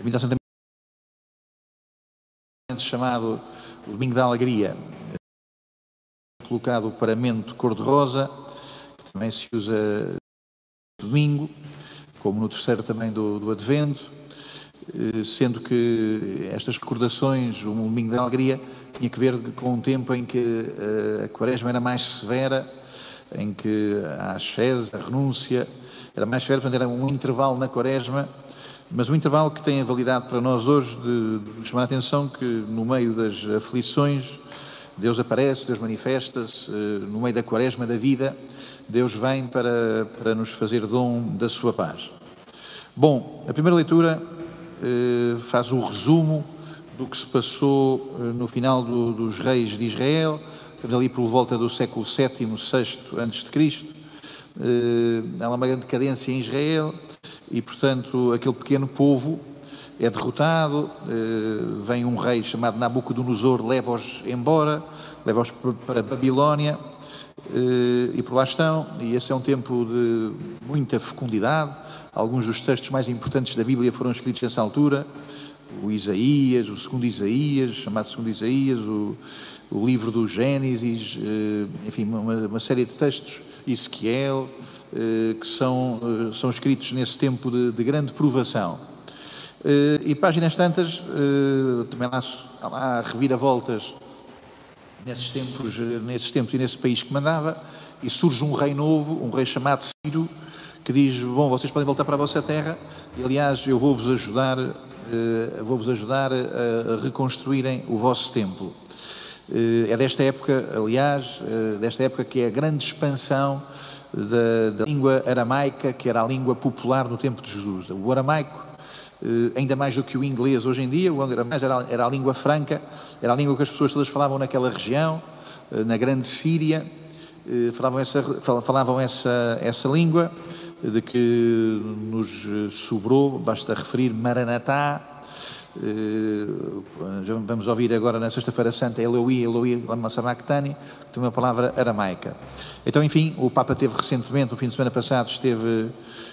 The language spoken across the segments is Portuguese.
Em 1970, chamado o Domingo da Alegria, colocado o paramento cor-de-rosa, que também se usa domingo, como no terceiro também do, do Advento, eh, sendo que estas recordações, o Domingo da Alegria, tinha que ver com um tempo em que eh, a quaresma era mais severa, em que a ascese, a renúncia, era mais severa, portanto era um intervalo na quaresma, mas um intervalo que tem a validade para nós hoje de, chamar a atenção que no meio das aflições Deus aparece, Deus manifesta-se, eh, no meio da quaresma da vida, Deus vem para, para nos fazer dom da sua paz. Bom, a primeira leitura eh, faz o resumo do que se passou eh, no final do, dos reis de Israel, estamos ali por volta do século VII, VI Cristo. Eh, há uma grande decadência em Israel e, portanto, aquele pequeno povo é derrotado, vem um rei chamado Nabucodonosor, leva-os embora, leva-os para Babilónia e por lá estão, e esse é um tempo de muita fecundidade. Alguns dos textos mais importantes da Bíblia foram escritos nessa altura. O Isaías, o segundo Isaías, chamado segundo Isaías, o, o livro do Gênesis, eh, enfim, uma, uma, série de textos, Ezequiel, eh, que são, eh, são escritos nesse tempo de, de grande provação. E páginas tantas, também lá, há reviravoltas nesses tempos, nesses tempos e nesse país que mandava, e surge um rei novo, um rei chamado Ciro, que diz: Bom, vocês podem voltar para a vossa terra, e aliás, eu vou-vos ajudar eh, vou-vos ajudar a reconstruírem o vosso templo. Eh, é desta época, aliás, eh, desta época que é a grande expansão da, da, língua aramaica, que era a língua popular no tempo de Jesus. O aramaico, ainda mais do que o inglês hoje em dia, o aramaico era, era a língua franca, era a língua que as pessoas todas falavam naquela região, na grande Síria, falavam essa, falavam essa, essa língua de que nos sobrou, basta referir Maranatá. Eh, vamos ouvir agora na Sexta-feira Santa Eloi, Eloi, Lama Sabachthani, que tem uma palavra aramaica. Então, enfim, o Papa teve recentemente, no fim de semana passado, esteve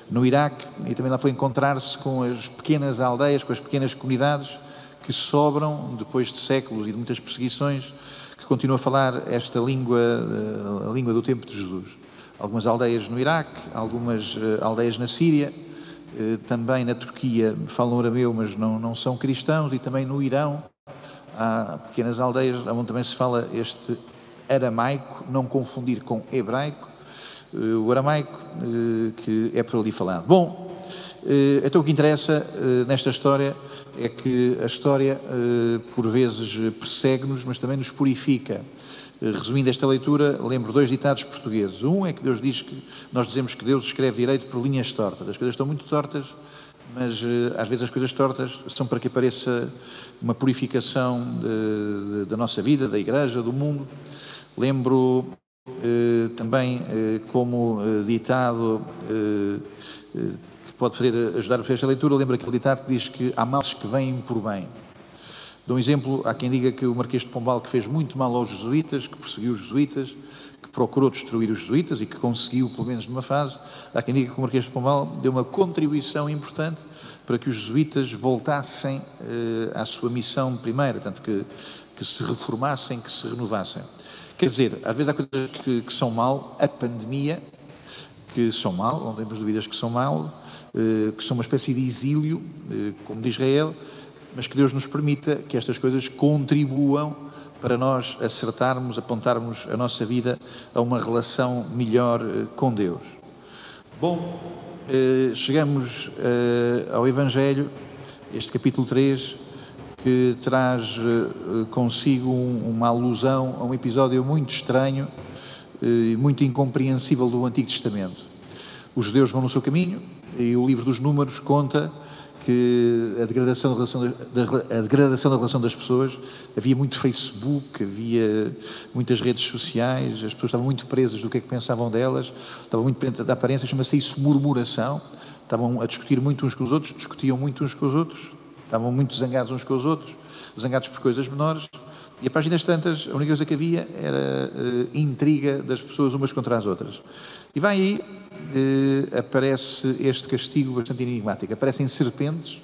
no Iraque e também lá foi encontrar-se com as pequenas aldeias, com as pequenas comunidades que sobram, depois de séculos e de muitas perseguições, que continuam a falar esta língua, eh, a língua do tempo de Jesus algumas aldeias no Iraque, algumas uh, aldeias na Síria, uh, também na Turquia falam arameu, mas não, não são cristãos, e também no Irão há pequenas aldeias onde também se fala este aramaico, não confundir com hebraico, uh, o aramaico que é por ali falado. Bom, então o que interessa nesta história é que a história por vezes persegue-nos, mas também nos purifica. Eh, resumindo esta leitura, lembro dois ditados portugueses. Um é que Deus diz que nós dizemos que Deus escreve direito por linhas tortas. As coisas estão muito tortas, mas eh, às vezes as coisas tortas são para que apareça uma purificação da nossa vida, da igreja, do mundo. Lembro eh, também eh, como eh, ditado eh, que pode fazer, ajudar a esta leitura, lembro aquele ditado que diz que há males que vêm por bem. Dou um exemplo, há quem diga que o Marquês de Pombal que fez muito mal aos jesuítas, que perseguiu os jesuítas, que procurou destruir os jesuítas e que conseguiu, pelo menos numa fase. Há quem diga que o Marquês de Pombal deu uma contribuição importante para que os jesuítas voltassem eh, à sua missão primeira, tanto que, que se reformassem, que se renovassem. Quer dizer, às vezes há coisas que, que são mal, a pandemia, que são mal, não temos dúvidas que são mal, eh, que são uma espécie de exílio, eh, como de Israel, mas que Deus nos permita que estas coisas contribuam para nós acertarmos, apontarmos a nossa vida a uma relação melhor com Deus. Bom, chegamos eh, ao Evangelho, este capítulo 3, que traz consigo uma alusão a um episódio muito estranho e muito incompreensível do Antigo Testamento. Os judeus vão no seu caminho e o livro dos Números conta que a degradação, da relação, da, a degradação da relação das pessoas, havia muito Facebook, havia muitas redes sociais, as pessoas estavam muito presas do que é que pensavam delas, estavam muito presas da aparência, chama-se isso murmuração, estavam a discutir muito uns com os outros, discutiam muito uns com os outros, estavam muito zangados uns com os outros, zangados por coisas menores, e a páginas tantas, a única coisa que havia era uh, intriga das pessoas umas contra as outras. E vai aí, eh, aparece este castigo bastante enigmático. Aparecem serpentes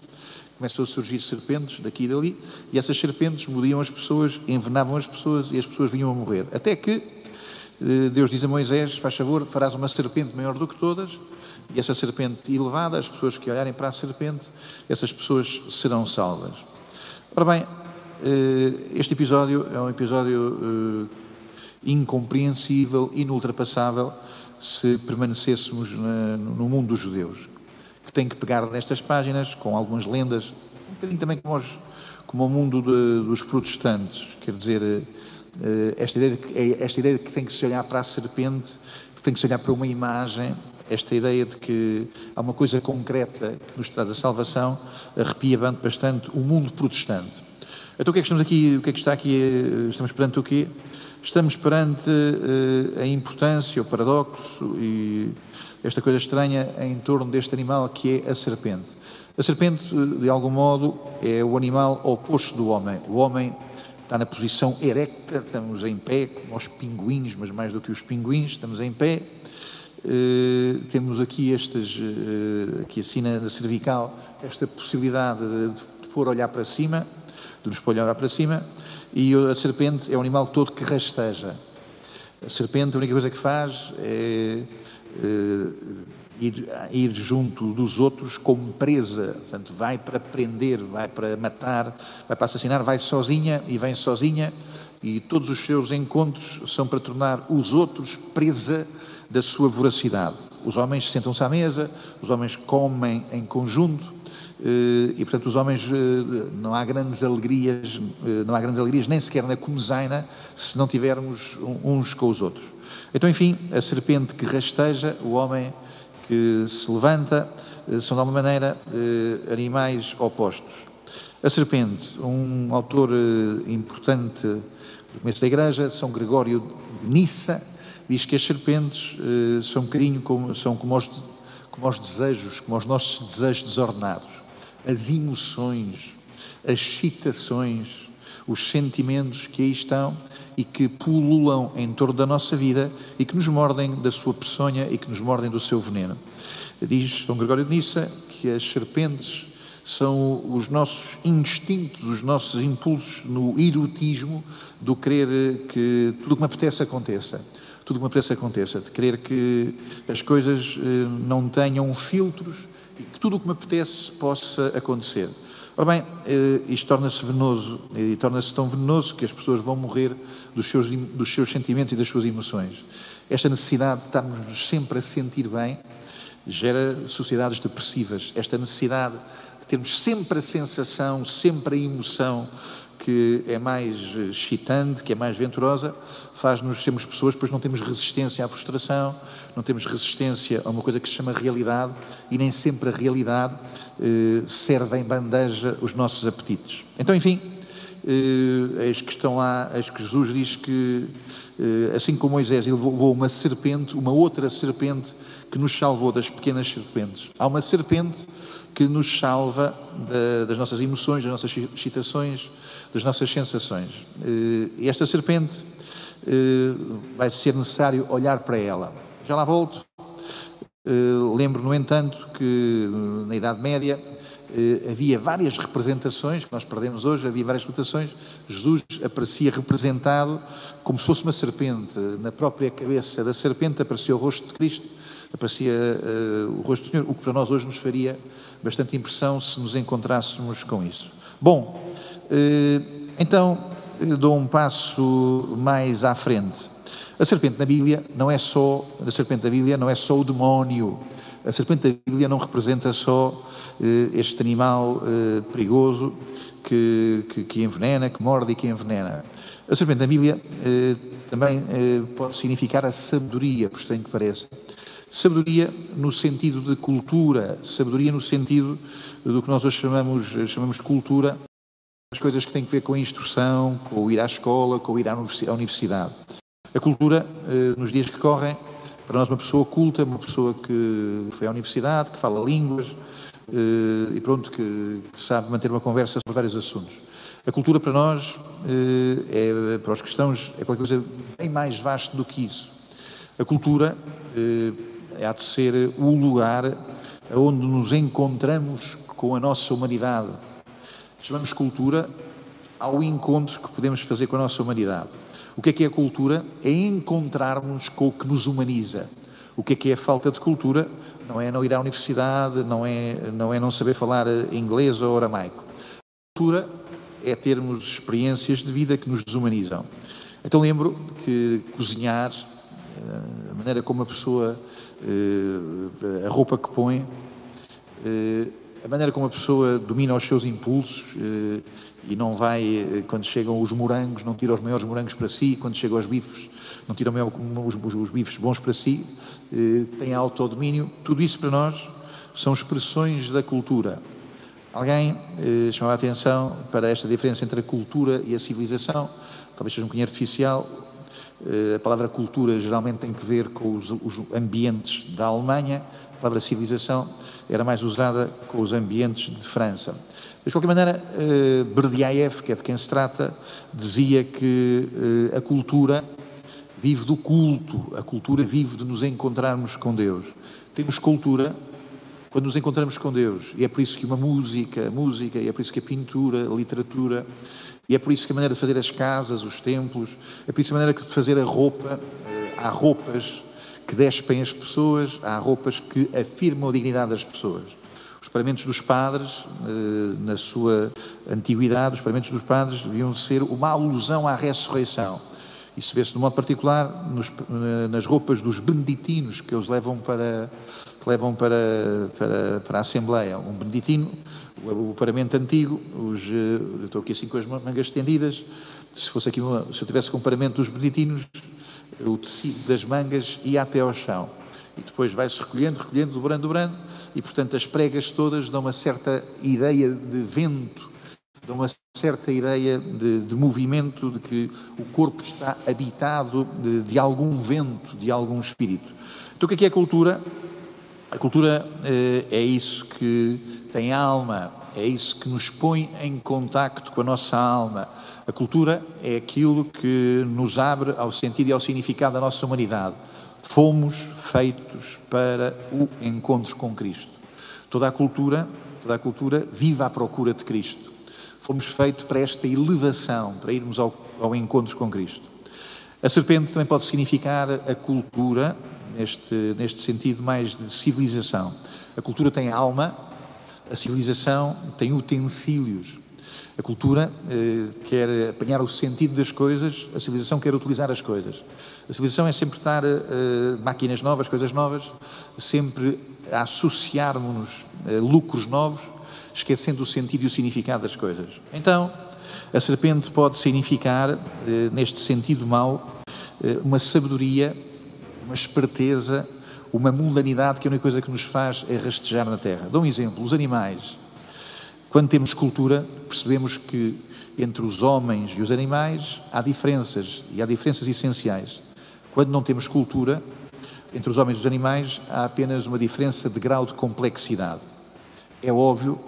começam a surgir serpentes daqui e dali, e essas serpentes mordiam as pessoas, envenenavam as pessoas e as pessoas vinham a morrer. Até que eh, Deus diz a Moisés: faz favor, farás uma serpente maior do que todas, e essa serpente elevada, as pessoas que olharem para a serpente, essas pessoas serão salvas. Ora bem, este episódio é um episódio eh, incompreensível, inultrapassável, se permanecêssemos no mundo dos judeus, que tem que pegar nestas páginas com algumas lendas, um bocadinho também como, os, como o mundo de, dos protestantes, quer dizer, eh, esta ideia, de que, é esta ideia de que tem que se olhar para a serpente, que tem que se olhar para uma imagem, esta ideia de que há uma coisa concreta que nos traz a salvação, arrepia bastante o mundo protestante. Então o que é que estamos aqui, o que é que está aqui, eh, estamos perante o quê? Estamos perante uh, a importância, o paradoxo e esta coisa estranha em torno deste animal que é a serpente. A serpente, de algum modo, é o animal oposto do homem. O homem está na posição erecta, estamos em pé, como os pinguins, mas mais do que os pinguins, estamos em pé. Uh, temos aqui estas, uh, aqui assim na cervical, esta possibilidade de, de pôr olhar para cima, de nos olhar para cima. E a serpente é um animal todo que rasteja. A serpente, a única coisa que faz é, é ir, ir, junto dos outros como presa. Portanto, vai para prender, vai para matar, vai para assassinar, vai sozinha e vem sozinha. E todos os seus encontros são para tornar os outros presa da sua voracidade. Os homens sentam-se à mesa, os homens comem em conjunto, e portanto os homens eh, não há grandes alegrias, eh, não há grandes alegrias nem sequer na comezaina se não tivermos uns com os outros. Então, enfim, a serpente que rasteja, o homem que se levanta, são de alguma maneira animais opostos. A serpente, um autor importante do começo da Igreja, São Gregório de Nissa, diz que as serpentes são um bocadinho como, são como os, como os desejos, como os nossos desejos desordenados as emoções, as excitações, os sentimentos que aí estão e que pululam em torno da nossa vida e que nos mordem da sua peçonha e que nos mordem do seu veneno. Diz São Gregório de Nissa que as serpentes são os nossos instintos, os nossos impulsos no erotismo do querer que tudo o que me apetece aconteça. Tudo o que me apetece aconteça, de querer que as coisas eh, não tenham filtros e que tudo o que me apetece possa acontecer. Ora bem, eh, isto torna-se venenoso e torna-se tão venenoso que as pessoas vão morrer dos seus, dos seus sentimentos e das suas emoções. Esta necessidade de estarmos sempre a sentir bem gera sociedades depressivas. Esta necessidade de termos sempre a sensação, sempre a emoção que é mais excitante, que é mais venturosa, faz-nos sermos pessoas, pois não temos resistência à frustração, não temos resistência a uma coisa que se chama realidade e nem sempre a realidade eh, serve em bandeja os nossos apetites. Então, enfim, eh, eis que estão lá, eis que Jesus diz que, eh, assim como Moisés, ele levou uma serpente, uma outra serpente que nos salvou das pequenas serpentes. Há uma serpente que nos salva da, das nossas emoções, das nossas excitações, das nossas sensações. Eh, e esta serpente eh, vai ser necessário olhar para ela. Já lá volto. Eh, lembro, no entanto, que na Idade Média havia várias representações, que nós perdemos hoje, havia várias representações. Jesus aparecia representado como se fosse uma serpente. Na própria cabeça da serpente aparecia o rosto de Cristo, aparecia o rosto do Senhor, o que para nós hoje nos faria bastante impressão se nos encontrássemos com isso. Bom, eh, então dou um passo mais à frente. A serpente na Bíblia não é só a serpente da Bíblia não é só o demónio. A serpente da Bíblia não representa só eh, este animal perigoso que, que, que, envenena, que morde e que envenena. A serpente da Bíblia também pode significar a sabedoria, por estranho que pareça. Sabedoria no sentido de cultura, sabedoria no sentido do que nós hoje chamamos, chamamos cultura, as coisas que têm a ver com a instrução, com o ir à escola, com o ir à universidade. A cultura, eh, nos dias que correm, para nós uma pessoa culta, uma pessoa que foi à universidade, que fala línguas eh, e pronto, que sabe manter uma conversa sobre vários assuntos. A cultura para nós, eh, é, para os cristãos, é qualquer coisa bem mais vasto do que isso. A cultura há de ser o lugar onde nos encontramos com a nossa humanidade. Chamamos cultura ao encontro que podemos fazer com a nossa humanidade. O que é que é a cultura? É encontrarmos com o que nos humaniza. O que é que é a falta de cultura? Não é não ir à universidade, não é não, é não saber falar inglês ou aramaico. A cultura é termos experiências de vida que nos desumanizam. Então lembro que cozinhar, eh, maneira como a pessoa, eh, a roupa que põe, eh, a maneira como a pessoa domina os seus impulsos e não vai, quando chegam os morangos, não tira os maiores morangos para si, quando chegam os bifes, não tira os, bifes bons para si, tem autodomínio. Tudo isso para nós são expressões da cultura. Alguém eh, chamou a atenção para esta diferença entre a cultura e a civilização, talvez seja um bocadinho artificial. Eh, a palavra cultura geralmente tem que ver com os, os, ambientes da Alemanha, a palavra civilização era mais usada com os ambientes de França. Mas, de qualquer maneira, eh, Berdyaev, que é de quem se trata, dizia que eh, a cultura vive do culto, a cultura vive de nos encontrarmos com Deus. Temos cultura quando nos encontramos com Deus. E é por isso que uma música, música, e é por isso que a pintura, a literatura, e é por isso que a maneira de fazer as casas, os templos, é por isso a maneira de fazer a roupa, eh, há roupas que despem as pessoas, há roupas que afirmam a dignidade das pessoas. Os paramentos dos padres, eh, na sua antiguidade, os paramentos dos padres deviam ser uma alusão à ressurreição. Isso vê-se de modo particular nos, eh, nas roupas dos beneditinos que eles levam para, que levam para, para, para a Assembleia. Um beneditino, o, o paramento antigo, os, eh, eu estou aqui assim com as mangas estendidas, se fosse aqui uma, se eu tivesse com o paramento dos beneditinos, o tecido das mangas ia até ao chão. E depois vai-se recolhendo, recolhendo, dobrando, dobrando, e portanto as pregas todas dão uma certa ideia de vento, dão uma certa ideia de, de movimento, de que o corpo está habitado de, de algum vento, de algum espírito. Então o que é, que é a cultura? A cultura eh, é isso que tem alma, é isso que nos põe em contacto com a nossa alma. A cultura é aquilo que nos abre ao sentido e ao significado da nossa humanidade. Fomos feitos para o encontro com Cristo. Toda a cultura, toda a cultura vive à procura de Cristo. Fomos feitos para esta elevação, para irmos ao, ao encontro com Cristo. A serpente também pode significar a cultura, neste, neste sentido mais de civilização. A cultura tem alma, a civilização tem utensílios. A cultura eh, quer apanhar o sentido das coisas, a civilização quer utilizar as coisas. A civilização é sempre estar eh, máquinas novas, coisas novas, sempre a associarmos-nos eh, lucros novos, esquecendo o sentido e o significado das coisas. Então, a serpente pode significar, eh, neste sentido mau, eh, uma sabedoria uma esperteza, uma mundanidade que a única coisa que nos faz é rastejar na terra. Dou um exemplo: os animais. Quando temos cultura, percebemos que entre os homens e os animais há diferenças, e há diferenças essenciais. Quando não temos cultura, entre os homens e os animais há apenas uma diferença de grau de complexidade. É óbvio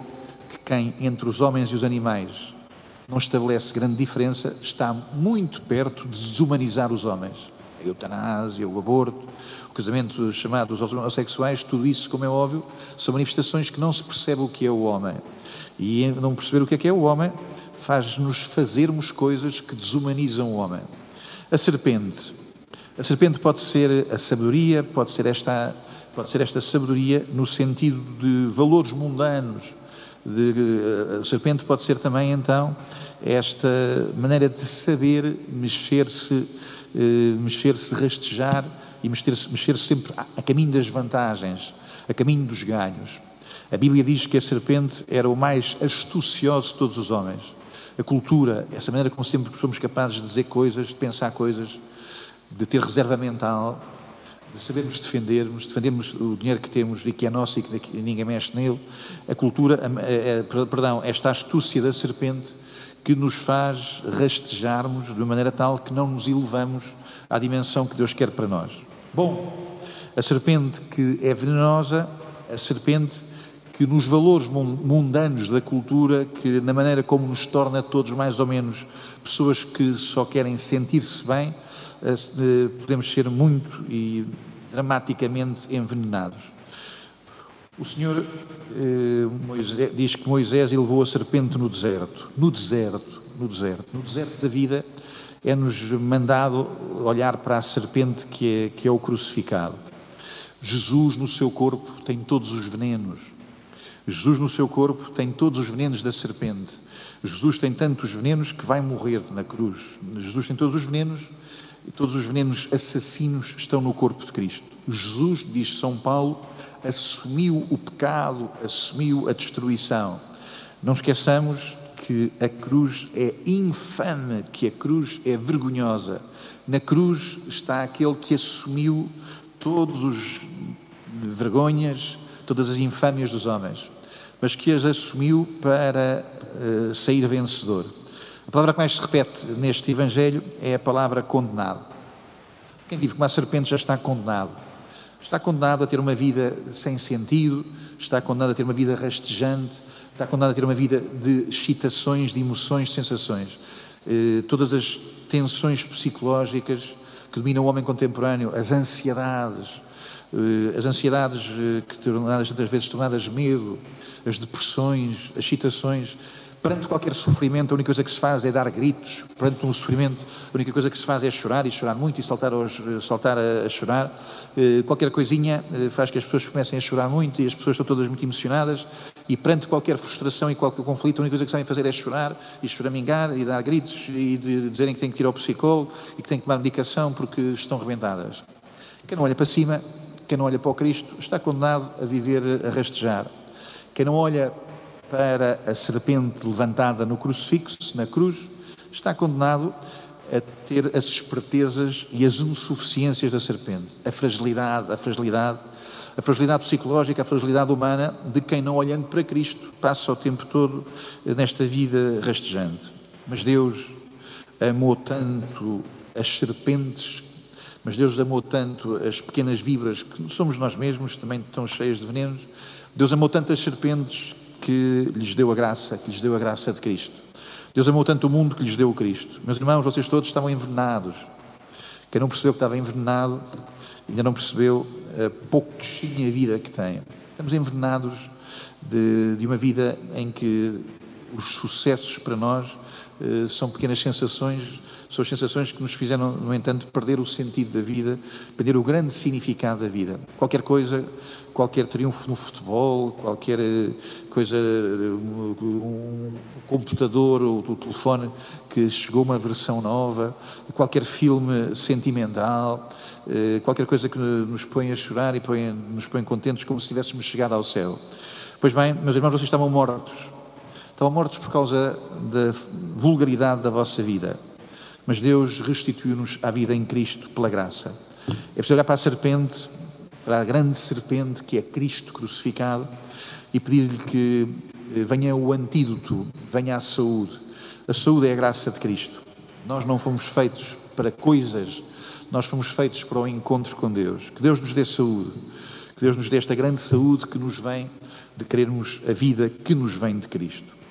quem entre os homens e os animais não estabelece grande diferença está muito perto de desumanizar os homens a eutanásia, o aborto, o casamento chamado dos homossexuais, tudo isso, como é óbvio, são manifestações que não se percebe o que é o homem. E não perceber o que é que é o homem faz-nos fazermos coisas que desumanizam o homem. A serpente. A serpente pode ser a sabedoria, pode ser esta, pode ser esta sabedoria no sentido de valores mundanos. De, a serpente pode ser também, então, esta maneira de saber mexer-se eh, mexer-se, rastejar e mexer-se mexer sempre a caminho das vantagens, a caminho dos ganhos. A Bíblia diz que a serpente era o mais astucioso de todos os homens. A cultura, essa maneira como sempre somos capazes de dizer coisas, de pensar coisas, de ter reserva mental, de sabermos defendermos, defendermos o dinheiro que temos e que é nosso e que ninguém mexe nele. A cultura, a, a, perdão, esta astúcia da serpente que nos faz rastejarmos de maneira tal que não nos elevamos à dimensão que Deus quer para nós. Bom, a serpente que é venenosa, a serpente que nos valores mundanos da cultura, que na maneira como nos torna todos mais ou menos pessoas que só querem sentir-se bem, eh, podemos ser muito e dramaticamente envenenados. O Senhor eh, Moisés, diz que Moisés levou a serpente no deserto. No deserto, no deserto. No deserto da vida é-nos mandado olhar para a serpente que é, que é o crucificado. Jesus no seu corpo tem todos os venenos. Jesus no seu corpo tem todos os venenos da serpente. Jesus tem tantos venenos que vai morrer na cruz. Jesus tem todos os venenos todos os venenos assassinos estão no corpo de Cristo. Jesus, diz São Paulo, assumiu o pecado, assumiu a destruição. Não esqueçamos que a cruz é infame, que a cruz é vergonhosa. Na cruz está aquele que assumiu todos os vergonhas, todas as infâmias dos homens, mas que as assumiu para uh, sair vencedor. A palavra que mais se repete neste Evangelho é a palavra condenado. Quem vive como a serpente já está condenado. Está condenado a ter uma vida sem sentido, está condenado a ter uma vida rastejante, está condenado a ter uma vida de excitações, de emoções, de sensações. Eh, todas as tensões psicológicas que dominam o homem contemporâneo, as ansiedades, eh, as ansiedades eh, que tornadas tantas vezes tornadas medo, as depressões, as excitações, Perante qualquer sofrimento, a única coisa que se faz é dar gritos. Perante um sofrimento, a única coisa que se faz é chorar e chorar muito e saltar, aos, saltar a, a, chorar. Eh, qualquer coisinha eh, faz que as pessoas comecem a chorar muito e as pessoas estão todas muito emocionadas. E perante qualquer frustração e qualquer conflito, a única coisa que sabem fazer é chorar e choramingar e dar gritos e de, dizerem que têm que ir ao psicólogo e que têm que tomar medicação porque estão rebentadas. Quem não olha para cima, quem não olha para o Cristo, está condenado a viver a rastejar. Quem não olha para a serpente levantada no crucifixo, na cruz, está condenado a ter as espertezas e as insuficiências da serpente, a fragilidade, a fragilidade, a fragilidade psicológica, a fragilidade humana de quem não olhando para Cristo passa o tempo todo nesta vida rastejante. Mas Deus amou tanto as serpentes, mas Deus amou tanto as pequenas vibras que somos nós mesmos, também estão cheias de venenos. Deus amou tanto as serpentes que lhes deu a graça, que lhes deu a graça de Cristo. Deus amou tanto o mundo que lhes deu o Cristo. Meus irmãos, vocês todos estavam envenenados. Quem não percebeu que estava envenenado, ainda não percebeu a pouquinha vida que tem. Estamos envenenados de, de uma vida em que os sucessos para nós eh, são pequenas sensações, são as sensações que nos fizeram, no entanto, perder o sentido da vida, perder o grande significado da vida. Qualquer coisa qualquer triunfo no futebol, qualquer eh, coisa, eh, um computador ou o telefone que chegou uma versão nova, qualquer filme sentimental, eh, qualquer coisa que nos põe a chorar e põe, nos põe contentes como se tivéssemos chegado ao céu. Pois bem, meus irmãos, vocês estavam mortos. Estavam mortos por causa da vulgaridade da vossa vida. Mas Deus restituiu-nos à vida em Cristo pela graça. É preciso olhar para a serpente para a grande serpente que é Cristo crucificado e pedir-lhe que eh, venha o antídoto, venha a saúde. A saúde é a graça de Cristo. Nós não fomos feitos para coisas, nós fomos feitos para o encontro com Deus. Que Deus nos dê saúde, que Deus nos dê esta grande saúde que nos vem de querermos a vida que nos vem de Cristo.